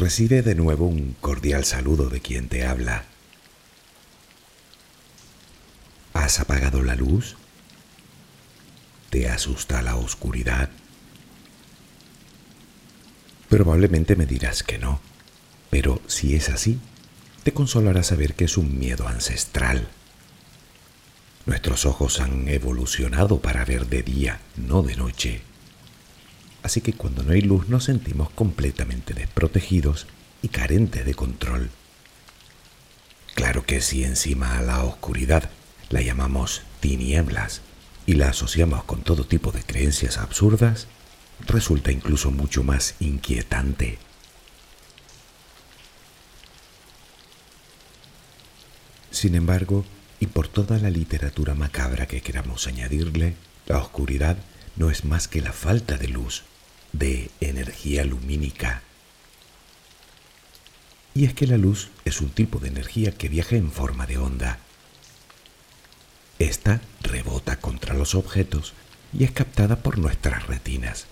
Recibe de nuevo un cordial saludo de quien te habla. ¿Has apagado la luz? ¿Te asusta la oscuridad? Probablemente me dirás que no, pero si es así, te consolará saber que es un miedo ancestral. Nuestros ojos han evolucionado para ver de día, no de noche. Así que cuando no hay luz nos sentimos completamente desprotegidos y carentes de control. Claro que si encima a la oscuridad la llamamos tinieblas y la asociamos con todo tipo de creencias absurdas, resulta incluso mucho más inquietante. Sin embargo, y por toda la literatura macabra que queramos añadirle, la oscuridad no es más que la falta de luz, de energía lumínica. Y es que la luz es un tipo de energía que viaja en forma de onda. Esta rebota contra los objetos y es captada por nuestras retinas.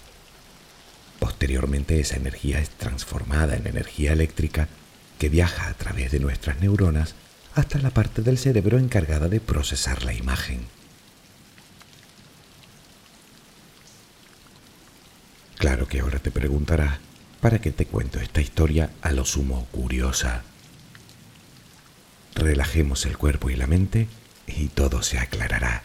Posteriormente esa energía es transformada en energía eléctrica que viaja a través de nuestras neuronas hasta la parte del cerebro encargada de procesar la imagen. Claro que ahora te preguntarás, ¿para qué te cuento esta historia a lo sumo curiosa? Relajemos el cuerpo y la mente y todo se aclarará.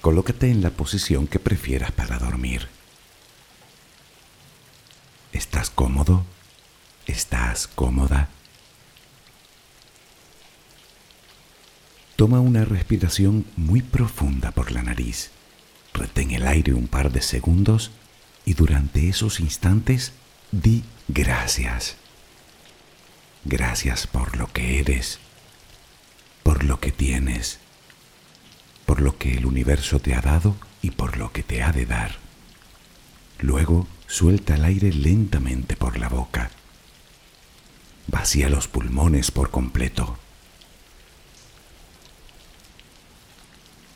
Colócate en la posición que prefieras para dormir. ¿Estás cómodo? ¿Estás cómoda? Toma una respiración muy profunda por la nariz. Retén el aire un par de segundos y durante esos instantes di gracias. Gracias por lo que eres, por lo que tienes, por lo que el universo te ha dado y por lo que te ha de dar. Luego suelta el aire lentamente por la boca. Vacía los pulmones por completo.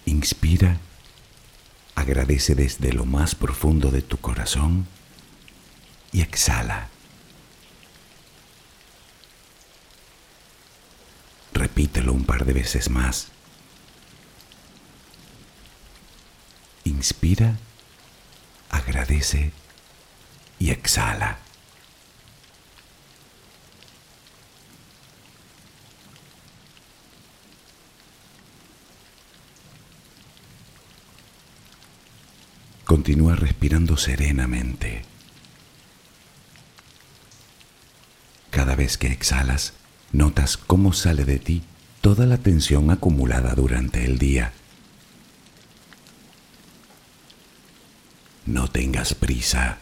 Inspira, agradece desde lo más profundo de tu corazón y exhala. Repítelo un par de veces más. Inspira, agradece y exhala. Continúa respirando serenamente. Cada vez que exhalas, notas cómo sale de ti toda la tensión acumulada durante el día. No tengas prisa.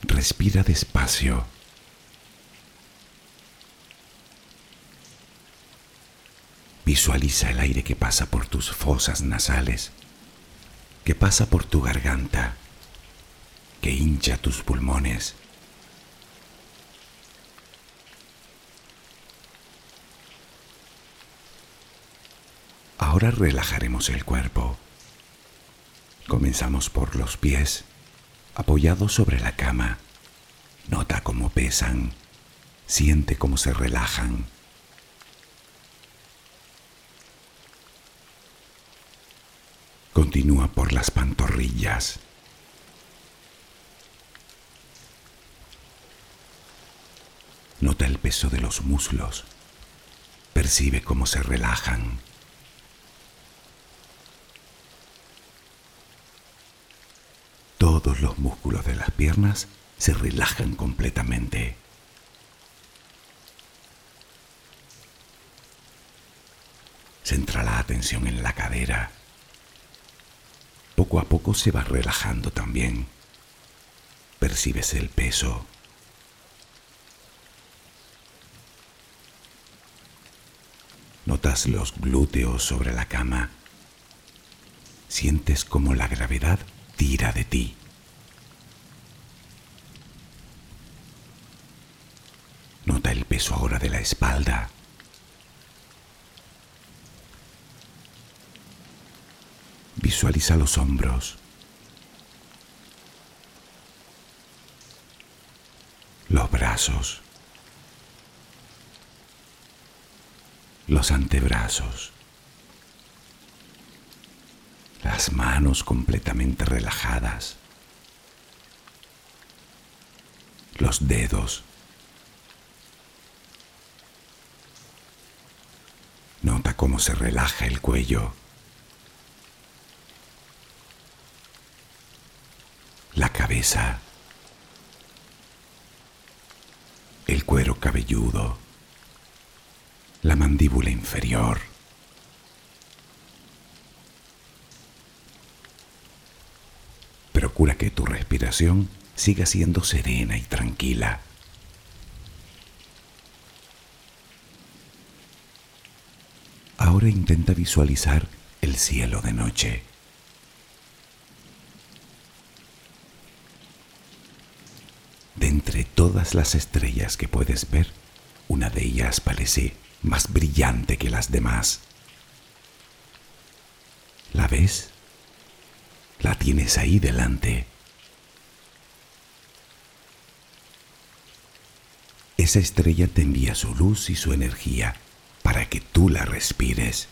Respira despacio. Visualiza el aire que pasa por tus fosas nasales, que pasa por tu garganta, que hincha tus pulmones. Ahora relajaremos el cuerpo. Comenzamos por los pies, apoyados sobre la cama. Nota cómo pesan, siente cómo se relajan. Continúa por las pantorrillas. Nota el peso de los muslos. Percibe cómo se relajan. Todos los músculos de las piernas se relajan completamente. Centra la atención en la cadera. Poco a poco se va relajando también. Percibes el peso. Notas los glúteos sobre la cama. Sientes como la gravedad tira de ti. Nota el peso ahora de la espalda. Visualiza los hombros, los brazos, los antebrazos, las manos completamente relajadas, los dedos. Nota cómo se relaja el cuello. La El cuero cabelludo. La mandíbula inferior. Procura que tu respiración siga siendo serena y tranquila. Ahora intenta visualizar el cielo de noche. De entre todas las estrellas que puedes ver, una de ellas parece más brillante que las demás. ¿La ves? La tienes ahí delante. Esa estrella te envía su luz y su energía para que tú la respires.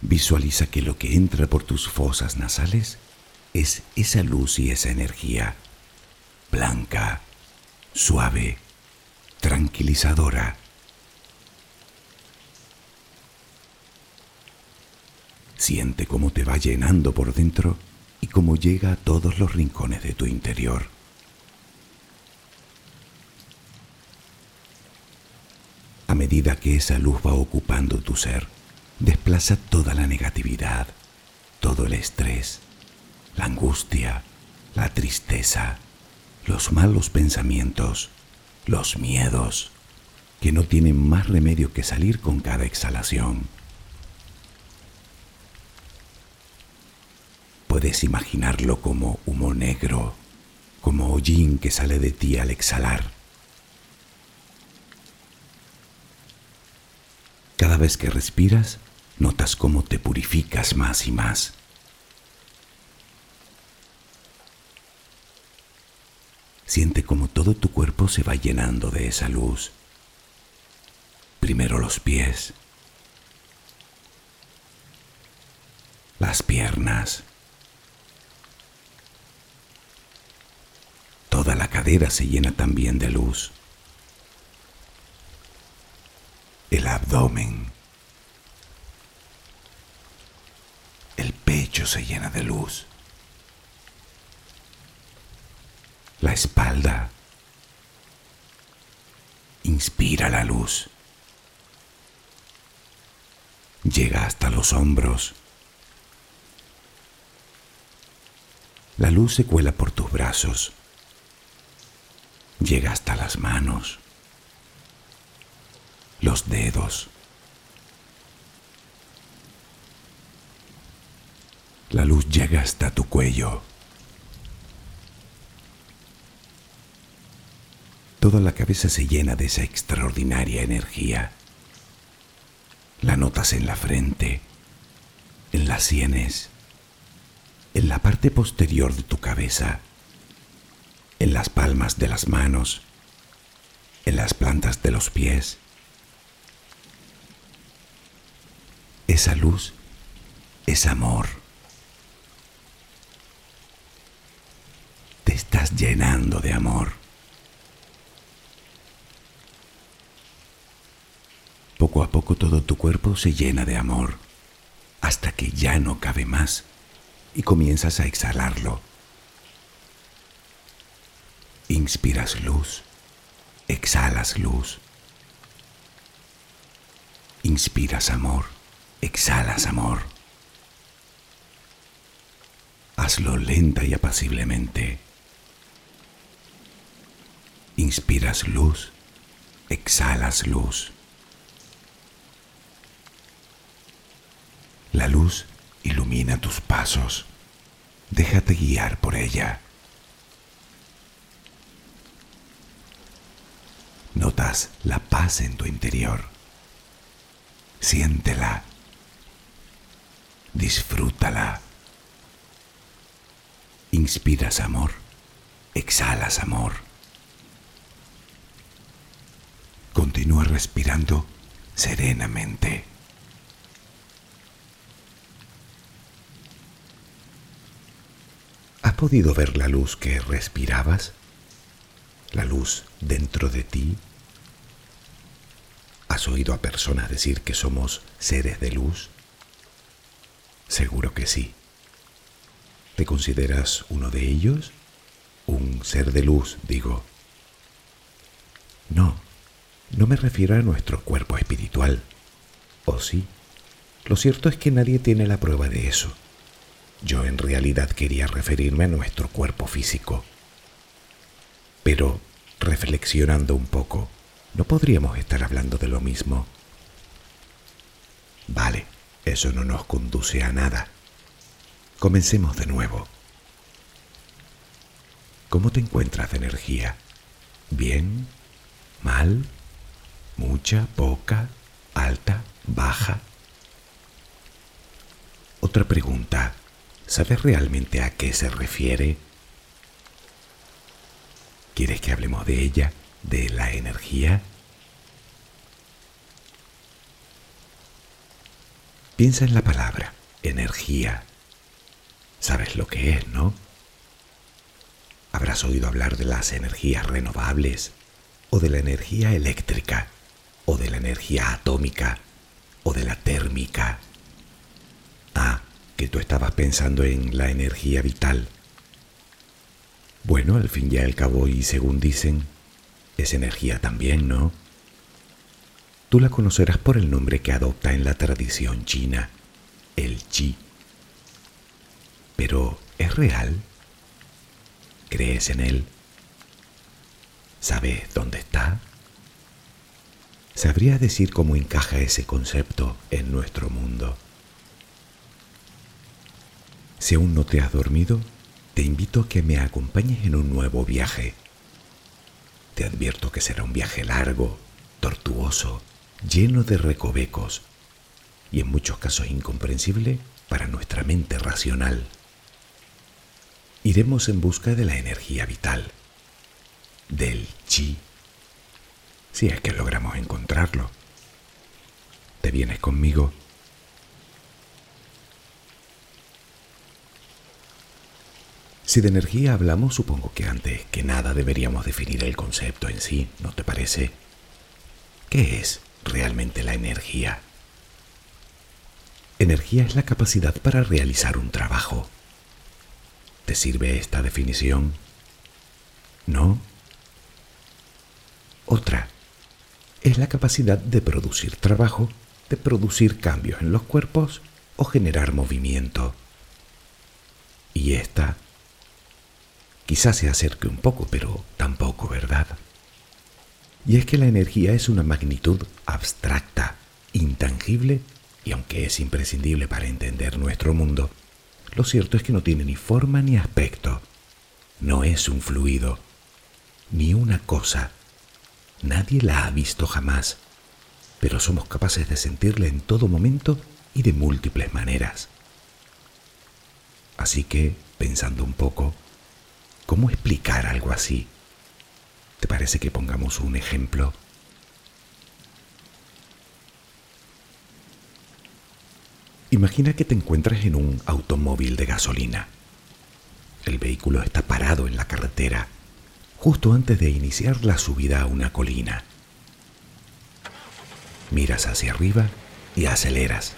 Visualiza que lo que entra por tus fosas nasales es esa luz y esa energía, blanca, suave, tranquilizadora. Siente cómo te va llenando por dentro y cómo llega a todos los rincones de tu interior. A medida que esa luz va ocupando tu ser, desplaza toda la negatividad, todo el estrés, la angustia, la tristeza, los malos pensamientos, los miedos, que no tienen más remedio que salir con cada exhalación. Puedes imaginarlo como humo negro, como hollín que sale de ti al exhalar. Cada vez que respiras, notas cómo te purificas más y más. Siente como todo tu cuerpo se va llenando de esa luz. Primero los pies, las piernas, Toda la cadera se llena también de luz. El abdomen. El pecho se llena de luz. La espalda. Inspira la luz. Llega hasta los hombros. La luz se cuela por tus brazos llega hasta las manos, los dedos. La luz llega hasta tu cuello. Toda la cabeza se llena de esa extraordinaria energía. La notas en la frente, en las sienes, en la parte posterior de tu cabeza en las palmas de las manos, en las plantas de los pies. Esa luz es amor. Te estás llenando de amor. Poco a poco todo tu cuerpo se llena de amor, hasta que ya no cabe más y comienzas a exhalarlo Inspiras luz, exhalas luz. Inspiras amor, exhalas amor. Hazlo lenta y apaciblemente. Inspiras luz, exhalas luz. La luz ilumina tus pasos. Déjate guiar por ella. notas la paz en tu interior. Siéntela. Disfrútala. Inspiras amor, exhalas amor. Continúa respirando serenamente. ¿Has podido ver la luz que respirabas? ¿La luz dentro de ti? ¿Has oído a personas decir que somos seres de luz? Seguro que sí. ¿Te consideras uno de ellos? Un ser de luz, digo. No, no me refiero a nuestro cuerpo espiritual. ¿O sí? Lo cierto es que nadie tiene la prueba de eso. Yo en realidad quería referirme a nuestro cuerpo físico. Pero, reflexionando un poco, no podríamos estar hablando de lo mismo. Vale, eso no nos conduce a nada. Comencemos de nuevo. ¿Cómo te encuentras de energía? ¿Bien? ¿Mal? ¿Mucha? ¿Poca? ¿Alta? ¿Baja? Otra pregunta. ¿Sabes realmente a qué se refiere? ¿Quieres que hablemos de ella? de la energía? Piensa en la palabra energía. ¿Sabes lo que es, no? Habrás oído hablar de las energías renovables, o de la energía eléctrica, o de la energía atómica, o de la térmica. Tú estabas pensando en la energía vital. Bueno, al fin y al cabo, y según dicen, es energía también, ¿no? Tú la conocerás por el nombre que adopta en la tradición china, el chi. Pero, ¿es real? ¿Crees en él? ¿Sabes dónde está? ¿Sabría decir cómo encaja ese concepto en nuestro mundo? Si aún no te has dormido, te invito a que me acompañes en un nuevo viaje te advierto que será un viaje largo, tortuoso, lleno de recovecos y en muchos casos incomprensible para nuestra mente racional. Iremos en busca de la energía vital, del chi, si es que logramos encontrarlo. ¿Te vienes conmigo? Si de energía hablamos, supongo que antes que nada deberíamos definir el concepto en sí, ¿no te parece? ¿Qué es realmente la energía? Energía es la capacidad para realizar un trabajo. ¿Te sirve esta definición? ¿No? Otra es la capacidad de producir trabajo, de producir cambios en los cuerpos o generar movimiento. Y esta Quizás se acerque un poco, pero tampoco, ¿verdad? Y es que la energía es una magnitud abstracta, intangible, y aunque es imprescindible para entender nuestro mundo, lo cierto es que no tiene ni forma ni aspecto. No es un fluido, ni una cosa. Nadie la ha visto jamás, pero somos capaces de sentirla en todo momento y de múltiples maneras. Así que, pensando un poco, ¿Cómo explicar algo así? ¿Te parece que pongamos un ejemplo? Imagina que te encuentras en un automóvil de gasolina. El vehículo está parado en la carretera, justo antes de iniciar la subida a una colina. Miras hacia arriba y aceleras.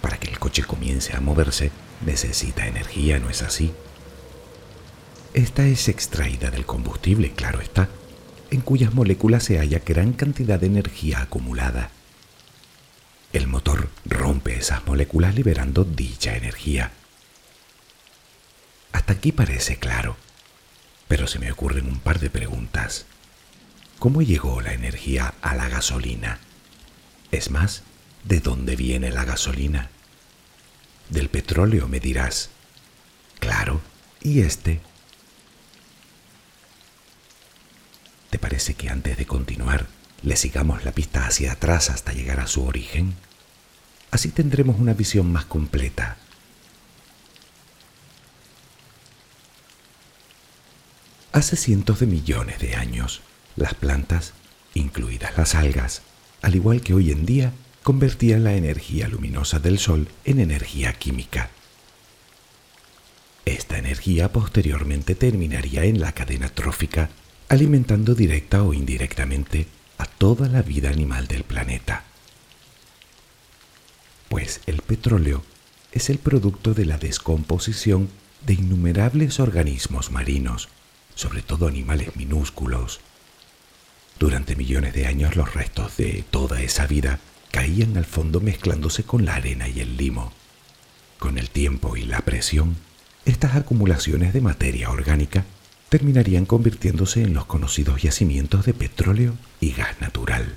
Para que el coche comience a moverse, necesita energía, ¿no es así? Esta es extraída del combustible, claro está, en cuyas moléculas se halla gran cantidad de energía acumulada. El motor rompe esas moléculas liberando dicha energía. Hasta aquí parece claro, pero se me ocurren un par de preguntas. ¿Cómo llegó la energía a la gasolina? Es más, ¿de dónde viene la gasolina? Del petróleo me dirás. Claro, ¿y este? ¿Te parece que antes de continuar le sigamos la pista hacia atrás hasta llegar a su origen, así tendremos una visión más completa. Hace cientos de millones de años, las plantas, incluidas las algas, al igual que hoy en día, convertían la energía luminosa del Sol en energía química. Esta energía posteriormente terminaría en la cadena trófica, alimentando directa o indirectamente a toda la vida animal del planeta. Pues el petróleo es el producto de la descomposición de innumerables organismos marinos, sobre todo animales minúsculos. Durante millones de años los restos de toda esa vida caían al fondo mezclándose con la arena y el limo. Con el tiempo y la presión, estas acumulaciones de materia orgánica terminarían convirtiéndose en los conocidos yacimientos de petróleo y gas natural.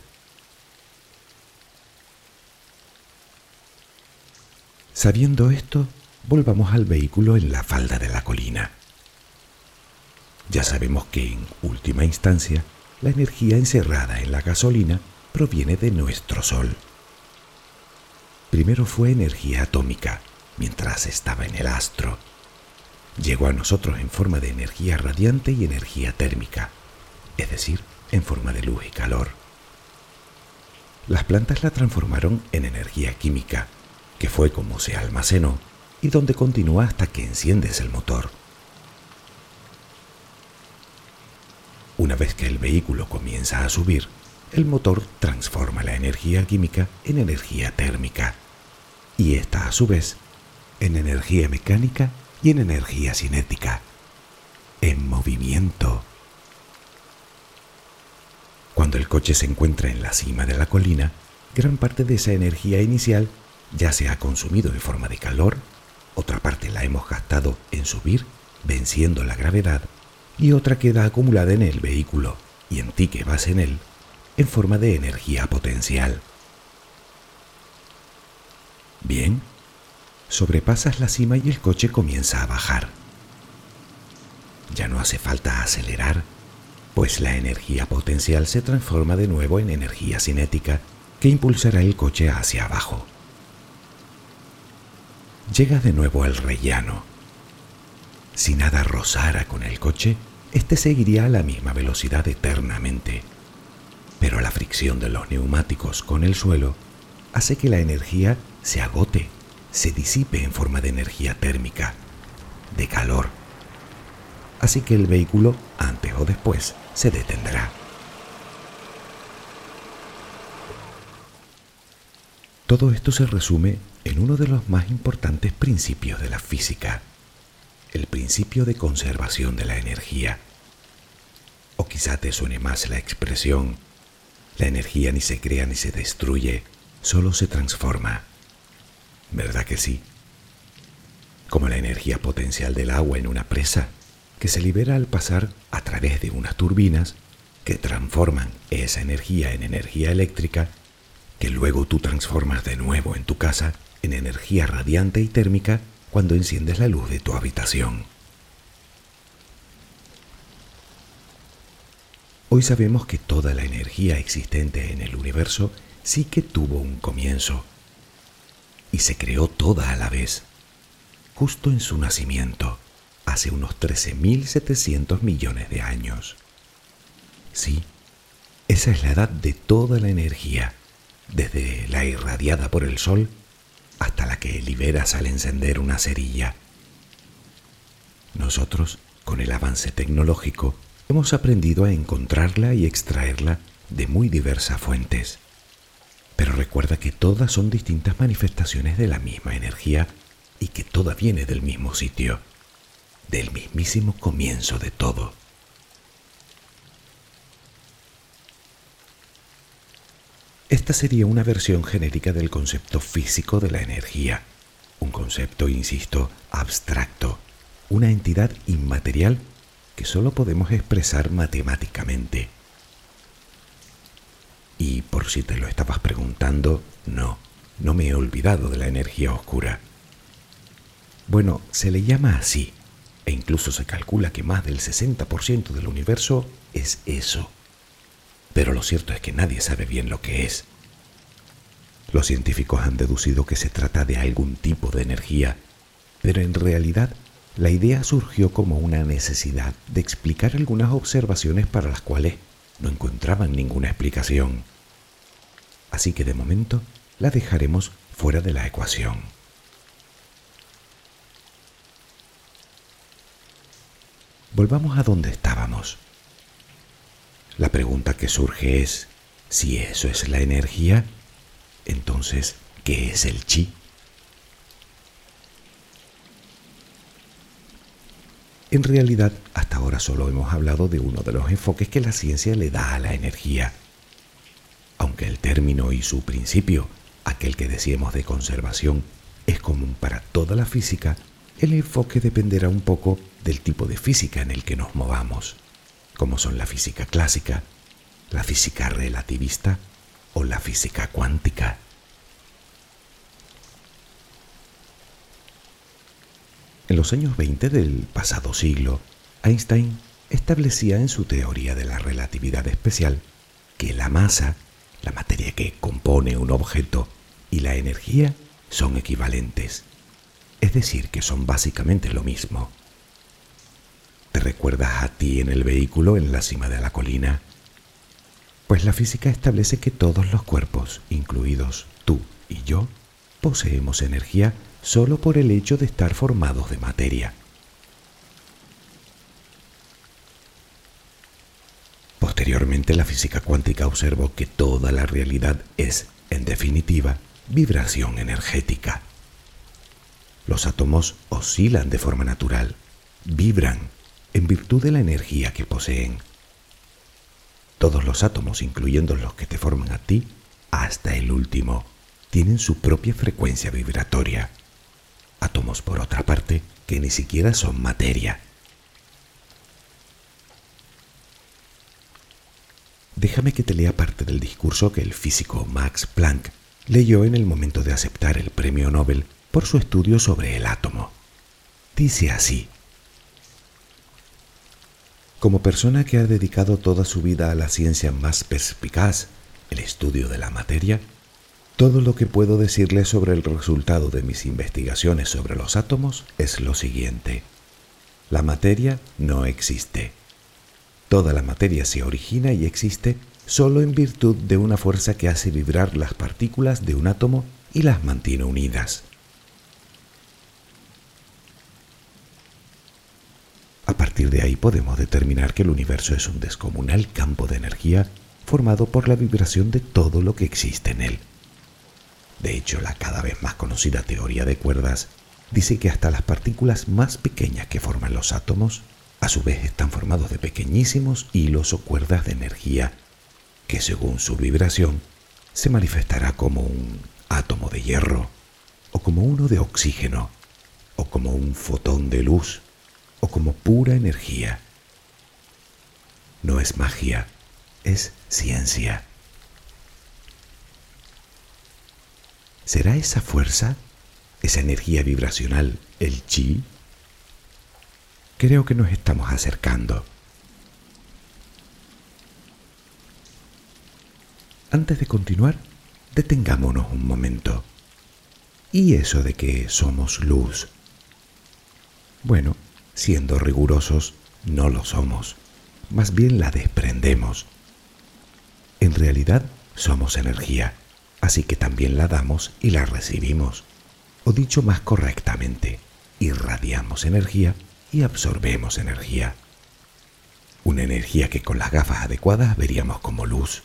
Sabiendo esto, volvamos al vehículo en la falda de la colina. Ya sabemos que en última instancia, la energía encerrada en la gasolina proviene de nuestro Sol. Primero fue energía atómica, mientras estaba en el astro. Llegó a nosotros en forma de energía radiante y energía térmica, es decir, en forma de luz y calor. Las plantas la transformaron en energía química, que fue como se almacenó y donde continúa hasta que enciendes el motor. Una vez que el vehículo comienza a subir, el motor transforma la energía química en energía térmica y esta a su vez en energía mecánica y en energía cinética, en movimiento. Cuando el coche se encuentra en la cima de la colina, gran parte de esa energía inicial ya se ha consumido en forma de calor, otra parte la hemos gastado en subir, venciendo la gravedad, y otra queda acumulada en el vehículo y en ti que vas en él, en forma de energía potencial. Bien, sobrepasas la cima y el coche comienza a bajar. Ya no hace falta acelerar, pues la energía potencial se transforma de nuevo en energía cinética que impulsará el coche hacia abajo. Llega de nuevo al rellano. Si nada rozara con el coche, éste seguiría a la misma velocidad eternamente. Pero la fricción de los neumáticos con el suelo hace que la energía se agote se disipe en forma de energía térmica, de calor. Así que el vehículo, antes o después, se detendrá. Todo esto se resume en uno de los más importantes principios de la física, el principio de conservación de la energía. O quizá te suene más la expresión, la energía ni se crea ni se destruye, solo se transforma. ¿Verdad que sí? Como la energía potencial del agua en una presa, que se libera al pasar a través de unas turbinas que transforman esa energía en energía eléctrica, que luego tú transformas de nuevo en tu casa en energía radiante y térmica cuando enciendes la luz de tu habitación. Hoy sabemos que toda la energía existente en el universo sí que tuvo un comienzo y se creó toda a la vez, justo en su nacimiento, hace unos 13.700 millones de años. Sí, esa es la edad de toda la energía, desde la irradiada por el sol hasta la que liberas al encender una cerilla. Nosotros, con el avance tecnológico, hemos aprendido a encontrarla y extraerla de muy diversas fuentes. Pero recuerda que todas son distintas manifestaciones de la misma energía y que toda viene del mismo sitio, del mismísimo comienzo de todo. Esta sería una versión genérica del concepto físico de la energía, un concepto, insisto, abstracto, una entidad inmaterial que solo podemos expresar matemáticamente. Y por si te lo estabas preguntando, no, no me he olvidado de la energía oscura. Bueno, se le llama así, e incluso se calcula que más del 60% del universo es eso. pero lo cierto es que nadie sabe bien lo que es. Los científicos han deducido que se trata de algún tipo de energía, pero en realidad la idea surgió como una necesidad de explicar algunas observaciones para las cuales no encontraban ninguna explicación. Así que de momento la dejaremos fuera de la ecuación. Volvamos a donde estábamos. La pregunta que surge es, si eso es la energía, entonces, ¿qué es el chi? En realidad, hasta ahora solo hemos hablado de uno de los enfoques que la ciencia le da a la energía. Aunque el término y su principio, aquel que decíamos de conservación, es común para toda la física, el enfoque dependerá un poco del tipo de física en el que nos movamos, como son la física clásica, la física relativista o la física cuántica. En los años 20 del pasado siglo, Einstein establecía en su teoría de la relatividad especial que la masa, la materia que compone un objeto, y la energía son equivalentes, es decir, que son básicamente lo mismo. ¿Te recuerdas a ti en el vehículo en la cima de la colina? Pues la física establece que todos los cuerpos, incluidos tú y yo, poseemos energía solo por el hecho de estar formados de materia. Posteriormente la física cuántica observó que toda la realidad es, en definitiva, vibración energética. Los átomos oscilan de forma natural, vibran en virtud de la energía que poseen. Todos los átomos, incluyendo los que te forman a ti, hasta el último, tienen su propia frecuencia vibratoria. Átomos, por otra parte, que ni siquiera son materia. Déjame que te lea parte del discurso que el físico Max Planck leyó en el momento de aceptar el premio Nobel por su estudio sobre el átomo. Dice así, como persona que ha dedicado toda su vida a la ciencia más perspicaz, el estudio de la materia, todo lo que puedo decirle sobre el resultado de mis investigaciones sobre los átomos es lo siguiente. La materia no existe. Toda la materia se origina y existe solo en virtud de una fuerza que hace vibrar las partículas de un átomo y las mantiene unidas. A partir de ahí podemos determinar que el universo es un descomunal campo de energía formado por la vibración de todo lo que existe en él. De hecho, la cada vez más conocida teoría de cuerdas dice que hasta las partículas más pequeñas que forman los átomos, a su vez están formados de pequeñísimos hilos o cuerdas de energía que según su vibración se manifestará como un átomo de hierro, o como uno de oxígeno, o como un fotón de luz, o como pura energía. No es magia, es ciencia. ¿Será esa fuerza, esa energía vibracional, el chi? Creo que nos estamos acercando. Antes de continuar, detengámonos un momento. ¿Y eso de que somos luz? Bueno, siendo rigurosos, no lo somos. Más bien la desprendemos. En realidad, somos energía así que también la damos y la recibimos. O dicho más correctamente, irradiamos energía y absorbemos energía. Una energía que con las gafas adecuadas veríamos como luz.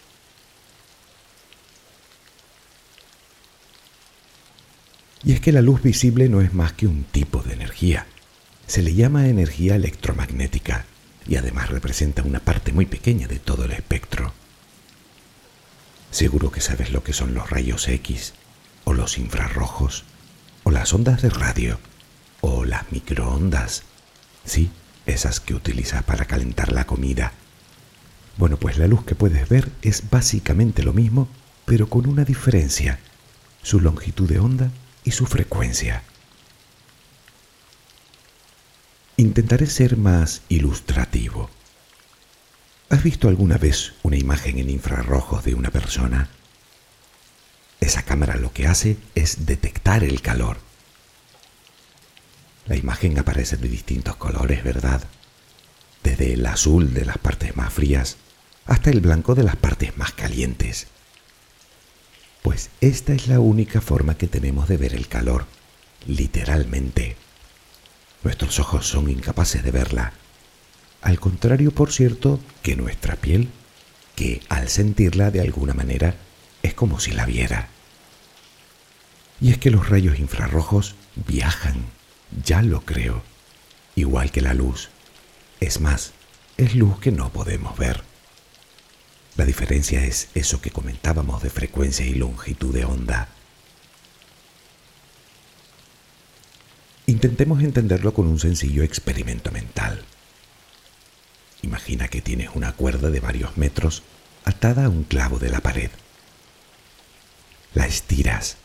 Y es que la luz visible no es más que un tipo de energía. Se le llama energía electromagnética y además representa una parte muy pequeña de todo el espectro. Seguro que sabes lo que son los rayos X, o los infrarrojos, o las ondas de radio, o las microondas. Sí, esas que utilizas para calentar la comida. Bueno, pues la luz que puedes ver es básicamente lo mismo, pero con una diferencia, su longitud de onda y su frecuencia. Intentaré ser más ilustrativo. ¿Has ¿Has visto alguna vez una imagen en infrarrojos de una persona? Esa cámara lo que hace es detectar el calor. La imagen aparece de distintos colores, ¿verdad? Desde el azul de las partes más frías hasta el blanco de las partes más calientes. Pues esta es la única forma que tenemos de ver el calor, literalmente. Nuestros ojos son incapaces de verla. Al contrario, por cierto, que nuestra piel, que al sentirla de alguna manera es como si la viera. Y es que los rayos infrarrojos viajan, ya lo creo, igual que la luz. Es más, es luz que no podemos ver. La diferencia es eso que comentábamos de frecuencia y longitud de onda. Intentemos entenderlo con un sencillo experimento mental. Imagina que tienes una cuerda de varios metros atada a un clavo de la pared. La estiras.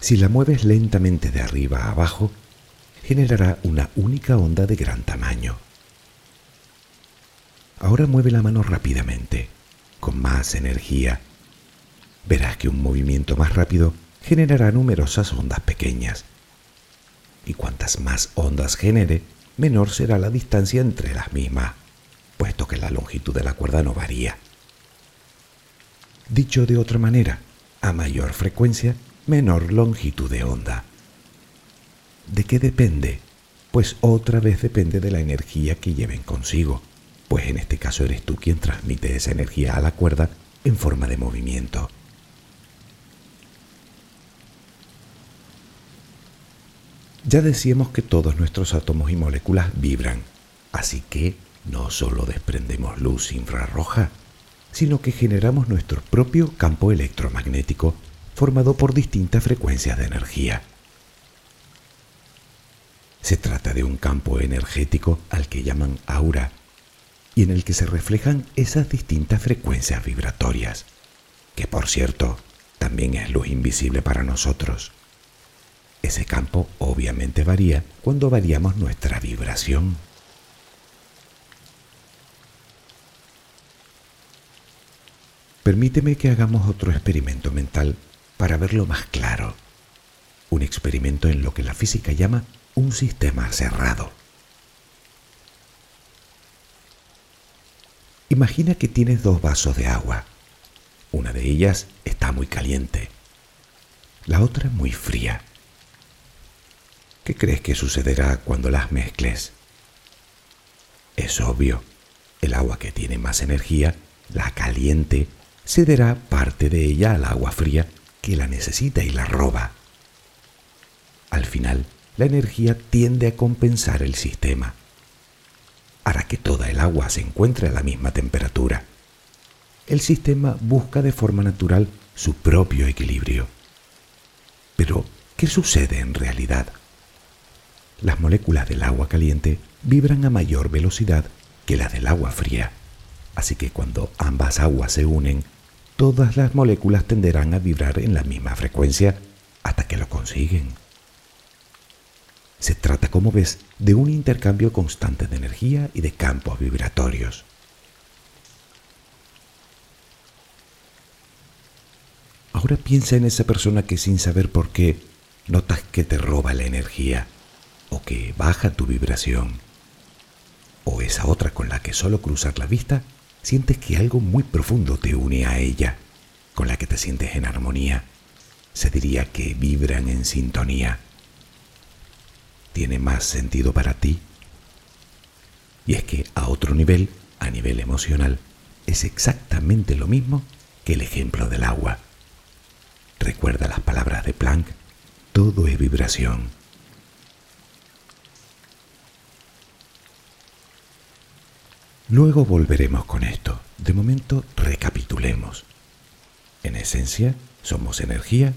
Si la mueves lentamente de arriba a abajo, generará una única onda de gran tamaño. Ahora mueve la mano rápidamente, con más energía. Verás que un movimiento más rápido generará numerosas ondas pequeñas. Y cuantas más ondas genere, menor será la distancia entre las mismas, puesto que la longitud de la cuerda no varía. Dicho de otra manera, a mayor frecuencia, menor longitud de onda. ¿De qué depende? Pues otra vez depende de la energía que lleven consigo pues en este caso eres tú quien transmite esa energía a la cuerda en forma de movimiento. Ya decíamos que todos nuestros átomos y moléculas vibran, así que no solo desprendemos luz infrarroja, sino que generamos nuestro propio campo electromagnético formado por distintas frecuencias de energía. Se trata de un campo energético al que llaman aura y en el que se reflejan esas distintas frecuencias vibratorias, que por cierto también es luz invisible para nosotros. Ese campo obviamente varía cuando variamos nuestra vibración. Permíteme que hagamos otro experimento mental para verlo más claro. Un experimento en lo que la física llama un sistema cerrado. Imagina que tienes dos vasos de agua. Una de ellas está muy caliente, la otra muy fría. ¿Qué crees que sucederá cuando las mezcles? Es obvio, el agua que tiene más energía, la caliente, cederá parte de ella al agua fría que la necesita y la roba. Al final, la energía tiende a compensar el sistema hará que toda el agua se encuentre a la misma temperatura. El sistema busca de forma natural su propio equilibrio. Pero, ¿qué sucede en realidad? Las moléculas del agua caliente vibran a mayor velocidad que las del agua fría, así que cuando ambas aguas se unen, todas las moléculas tenderán a vibrar en la misma frecuencia hasta que lo consiguen. Se trata, como ves, de un intercambio constante de energía y de campos vibratorios. Ahora piensa en esa persona que sin saber por qué notas que te roba la energía o que baja tu vibración. O esa otra con la que solo cruzar la vista sientes que algo muy profundo te une a ella, con la que te sientes en armonía. Se diría que vibran en sintonía tiene más sentido para ti. Y es que a otro nivel, a nivel emocional, es exactamente lo mismo que el ejemplo del agua. Recuerda las palabras de Planck, todo es vibración. Luego volveremos con esto. De momento recapitulemos. En esencia, somos energía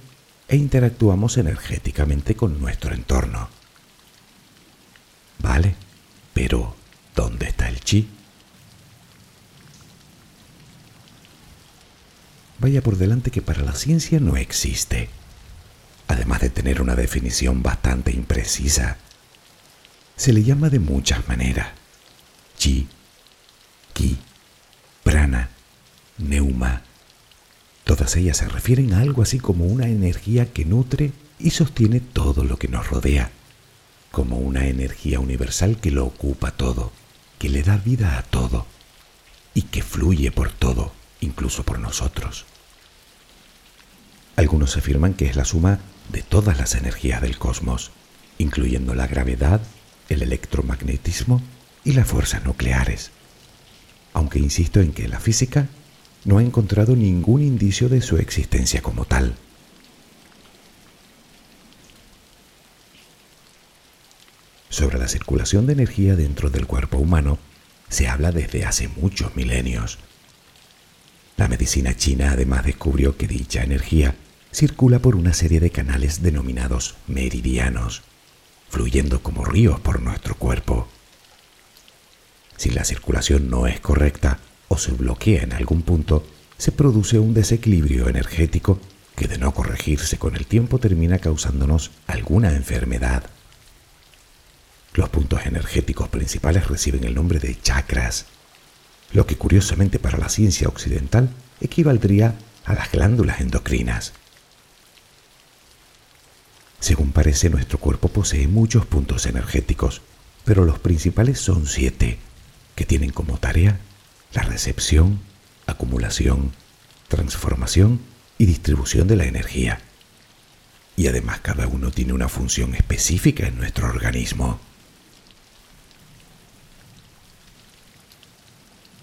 e interactuamos energéticamente con nuestro entorno. Vale, pero ¿dónde está el chi? Vaya por delante que para la ciencia no existe, además de tener una definición bastante imprecisa. Se le llama de muchas maneras. Chi, neuma. Todas ellas se refieren a algo así como una energía que nutre y sostiene todo lo que nos rodea, como una energía universal que lo ocupa todo, que le da vida a todo y que fluye por todo, incluso por nosotros. Algunos afirman que es la suma de todas las energías del cosmos, incluyendo la gravedad, el electromagnetismo y las fuerzas nucleares. Aunque insisto en que la física no ha encontrado ningún indicio de su existencia como tal. Sobre la circulación de energía dentro del cuerpo humano se habla desde hace muchos milenios. La medicina china además descubrió que dicha energía circula por una serie de canales denominados meridianos, fluyendo como ríos por nuestro cuerpo. Si la circulación no es correcta o se bloquea en algún punto, se produce un desequilibrio energético que de no corregirse con el tiempo termina causándonos alguna enfermedad. Los puntos energéticos principales reciben el nombre de chakras, lo que curiosamente para la ciencia occidental equivaldría a las glándulas endocrinas. Según parece, nuestro cuerpo posee muchos puntos energéticos, pero los principales son siete, que tienen como tarea la recepción, acumulación, transformación y distribución de la energía. Y además cada uno tiene una función específica en nuestro organismo.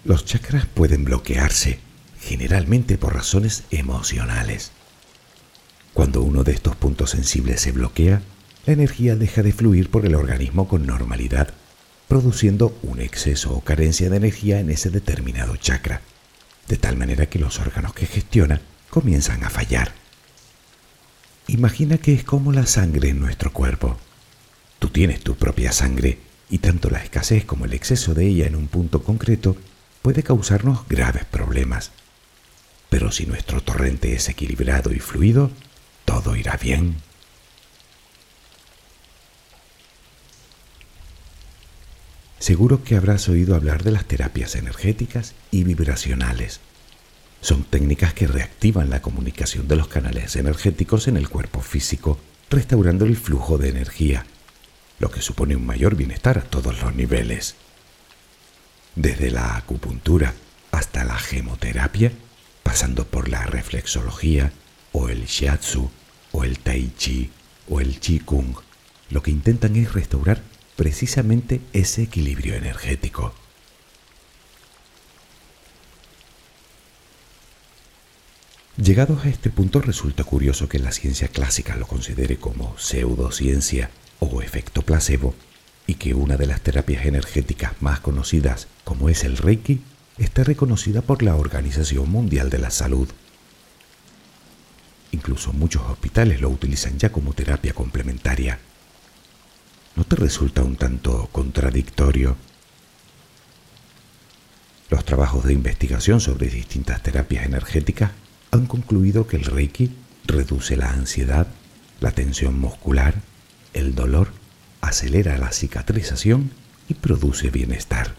Los chakras pueden bloquearse, generalmente por razones emocionales. Cuando uno de estos puntos sensibles se bloquea, la energía deja de fluir por el organismo con normalidad, produciendo un exceso o carencia de energía en ese determinado chakra, de tal manera que los órganos que gestiona comienzan a fallar. Imagina que es como la sangre en nuestro cuerpo. Tú tienes tu propia sangre y tanto la escasez como el exceso de ella en un punto concreto puede causarnos graves problemas. Pero si nuestro torrente es equilibrado y fluido, todo irá bien. Seguro que habrás oído hablar de las terapias energéticas y vibracionales. Son técnicas que reactivan la comunicación de los canales energéticos en el cuerpo físico, restaurando el flujo de energía, lo que supone un mayor bienestar a todos los niveles desde la acupuntura hasta la gemoterapia, pasando por la reflexología o el shiatsu o el tai chi o el qigong, lo que intentan es restaurar precisamente ese equilibrio energético. Llegados a este punto resulta curioso que la ciencia clásica lo considere como pseudociencia o efecto placebo y que una de las terapias energéticas más conocidas, como es el Reiki, está reconocida por la Organización Mundial de la Salud. Incluso muchos hospitales lo utilizan ya como terapia complementaria. ¿No te resulta un tanto contradictorio? Los trabajos de investigación sobre distintas terapias energéticas han concluido que el Reiki reduce la ansiedad, la tensión muscular, el dolor acelera la cicatrización y produce bienestar.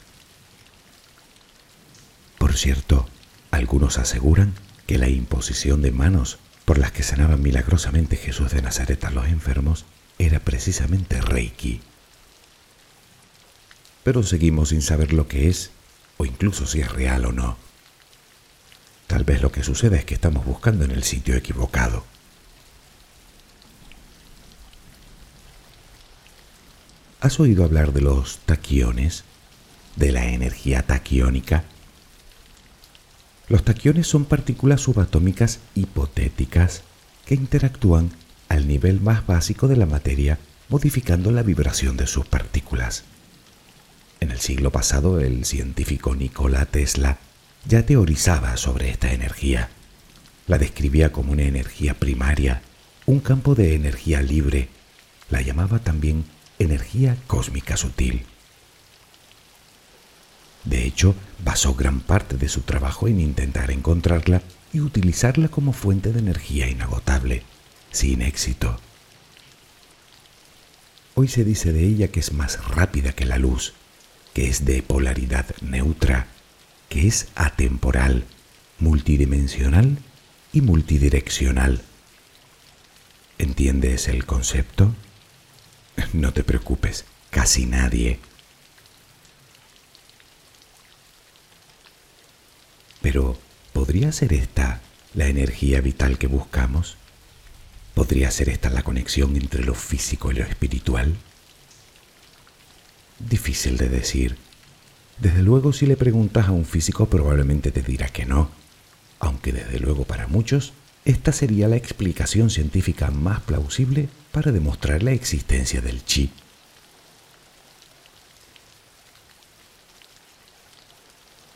Por cierto, algunos aseguran que la imposición de manos por las que sanaba milagrosamente Jesús de Nazaret a los enfermos era precisamente Reiki. Pero seguimos sin saber lo que es o incluso si es real o no. Tal vez lo que sucede es que estamos buscando en el sitio equivocado. ¿Has oído hablar de los taquiones? ¿De la energía taquiónica? Los taquiones son partículas subatómicas hipotéticas que interactúan al nivel más básico de la materia, modificando la vibración de sus partículas. En el siglo pasado, el científico Nikola Tesla ya teorizaba sobre esta energía. La describía como una energía primaria, un campo de energía libre. La llamaba también energía cósmica sutil. De hecho, basó gran parte de su trabajo en intentar encontrarla y utilizarla como fuente de energía inagotable, sin éxito. Hoy se dice de ella que es más rápida que la luz, que es de polaridad neutra, que es atemporal, multidimensional y multidireccional. ¿Entiendes el concepto? No te preocupes, casi nadie. Pero, ¿podría ser esta la energía vital que buscamos? ¿Podría ser esta la conexión entre lo físico y lo espiritual? Difícil de decir. Desde luego si le preguntas a un físico probablemente te dirá que no, aunque desde luego para muchos esta sería la explicación científica más plausible para demostrar la existencia del chi.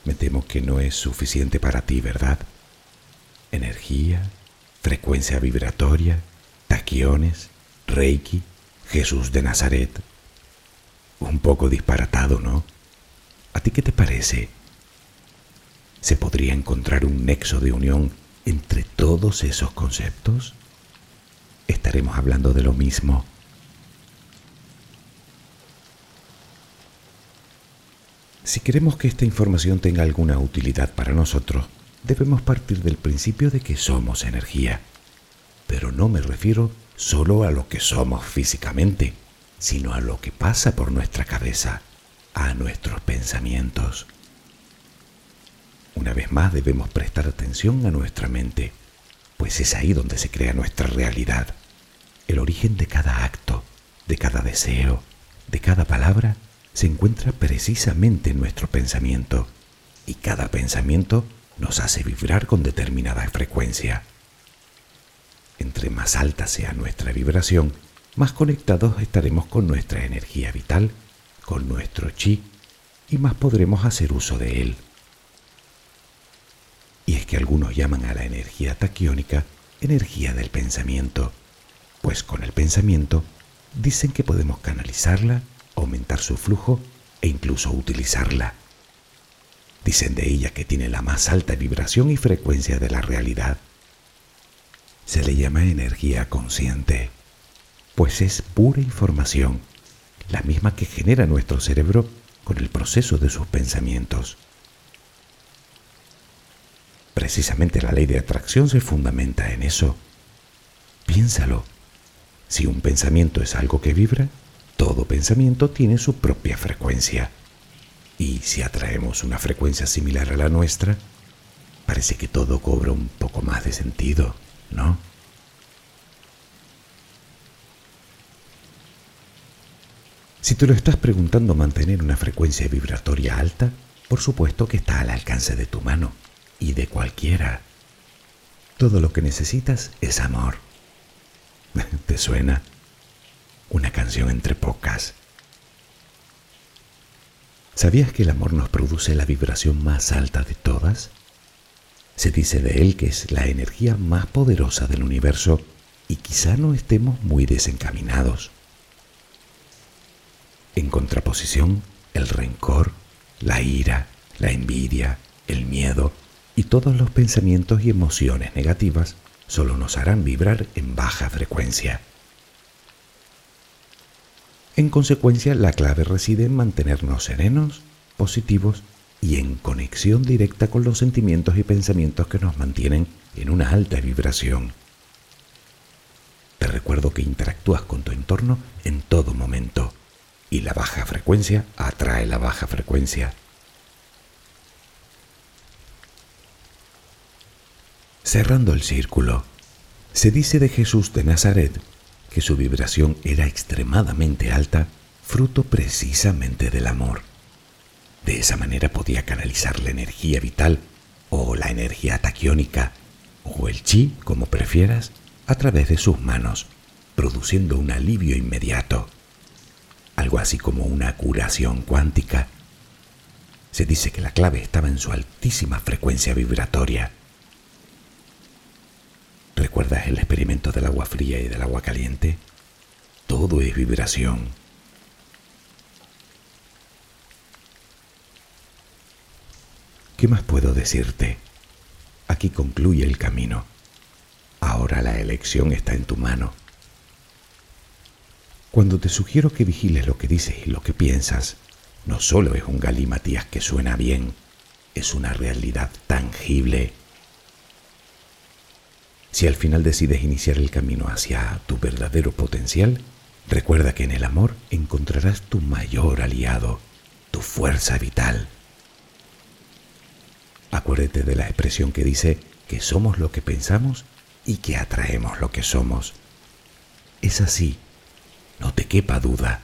Me temo que no es suficiente para ti, ¿verdad? Energía, frecuencia vibratoria, taquiones, reiki, Jesús de Nazaret. Un poco disparatado, ¿no? ¿A ti qué te parece? ¿Se podría encontrar un nexo de unión entre todos esos conceptos? Estaremos hablando de lo mismo. Si queremos que esta información tenga alguna utilidad para nosotros, debemos partir del principio de que somos energía. Pero no me refiero solo a lo que somos físicamente, sino a lo que pasa por nuestra cabeza, a nuestros pensamientos. Una vez más debemos prestar atención a nuestra mente, pues es ahí donde se crea nuestra realidad. El origen de cada acto, de cada deseo, de cada palabra se encuentra precisamente en nuestro pensamiento y cada pensamiento nos hace vibrar con determinada frecuencia. Entre más alta sea nuestra vibración, más conectados estaremos con nuestra energía vital, con nuestro chi, y más podremos hacer uso de él. Y es que algunos llaman a la energía taquiónica energía del pensamiento, pues con el pensamiento dicen que podemos canalizarla aumentar su flujo e incluso utilizarla. Dicen de ella que tiene la más alta vibración y frecuencia de la realidad. Se le llama energía consciente, pues es pura información, la misma que genera nuestro cerebro con el proceso de sus pensamientos. Precisamente la ley de atracción se fundamenta en eso. Piénsalo. Si un pensamiento es algo que vibra, todo pensamiento tiene su propia frecuencia. Y si atraemos una frecuencia similar a la nuestra, parece que todo cobra un poco más de sentido, ¿no? Si te lo estás preguntando mantener una frecuencia vibratoria alta, por supuesto que está al alcance de tu mano y de cualquiera. Todo lo que necesitas es amor. ¿Te suena? una canción entre pocas. ¿Sabías que el amor nos produce la vibración más alta de todas? Se dice de él que es la energía más poderosa del universo y quizá no estemos muy desencaminados. En contraposición, el rencor, la ira, la envidia, el miedo y todos los pensamientos y emociones negativas solo nos harán vibrar en baja frecuencia. En consecuencia, la clave reside en mantenernos serenos, positivos y en conexión directa con los sentimientos y pensamientos que nos mantienen en una alta vibración. Te recuerdo que interactúas con tu entorno en todo momento y la baja frecuencia atrae la baja frecuencia. Cerrando el círculo, se dice de Jesús de Nazaret que su vibración era extremadamente alta, fruto precisamente del amor. De esa manera podía canalizar la energía vital o la energía taquiónica o el chi, como prefieras, a través de sus manos, produciendo un alivio inmediato, algo así como una curación cuántica. Se dice que la clave estaba en su altísima frecuencia vibratoria ¿Recuerdas el experimento del agua fría y del agua caliente? Todo es vibración. ¿Qué más puedo decirte? Aquí concluye el camino. Ahora la elección está en tu mano. Cuando te sugiero que vigiles lo que dices y lo que piensas, no solo es un galimatías que suena bien, es una realidad tangible Si al final decides iniciar el camino hacia tu verdadero potencial, recuerda que en el amor encontrarás tu mayor aliado, tu fuerza vital. Acuérdate de la expresión que dice que somos lo que pensamos y que atraemos lo que somos. Es así, no te quepa duda.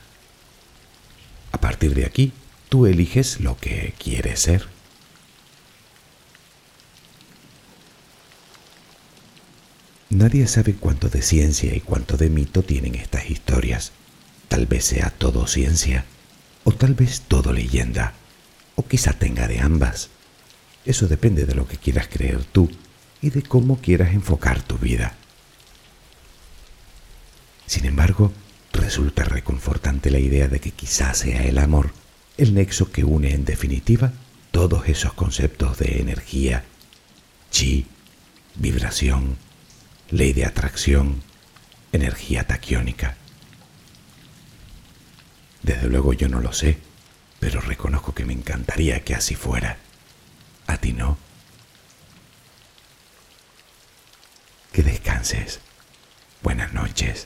A partir de aquí, tú eliges lo que quieres ser. Nadie sabe cuánto de ciencia y cuánto de mito tienen estas historias. Tal vez sea todo ciencia, o tal vez todo leyenda, o quizá tenga de ambas. Eso depende de lo que quieras creer tú y de cómo quieras enfocar tu vida. Sin embargo, resulta reconfortante la idea de que quizás sea el amor el nexo que une en definitiva todos esos conceptos de energía, chi, vibración, ley de atracción, energía taquiónica. Desde luego yo no lo sé, pero reconozco que me encantaría que así fuera. ¿A ti no? Que descanses. Buenas noches.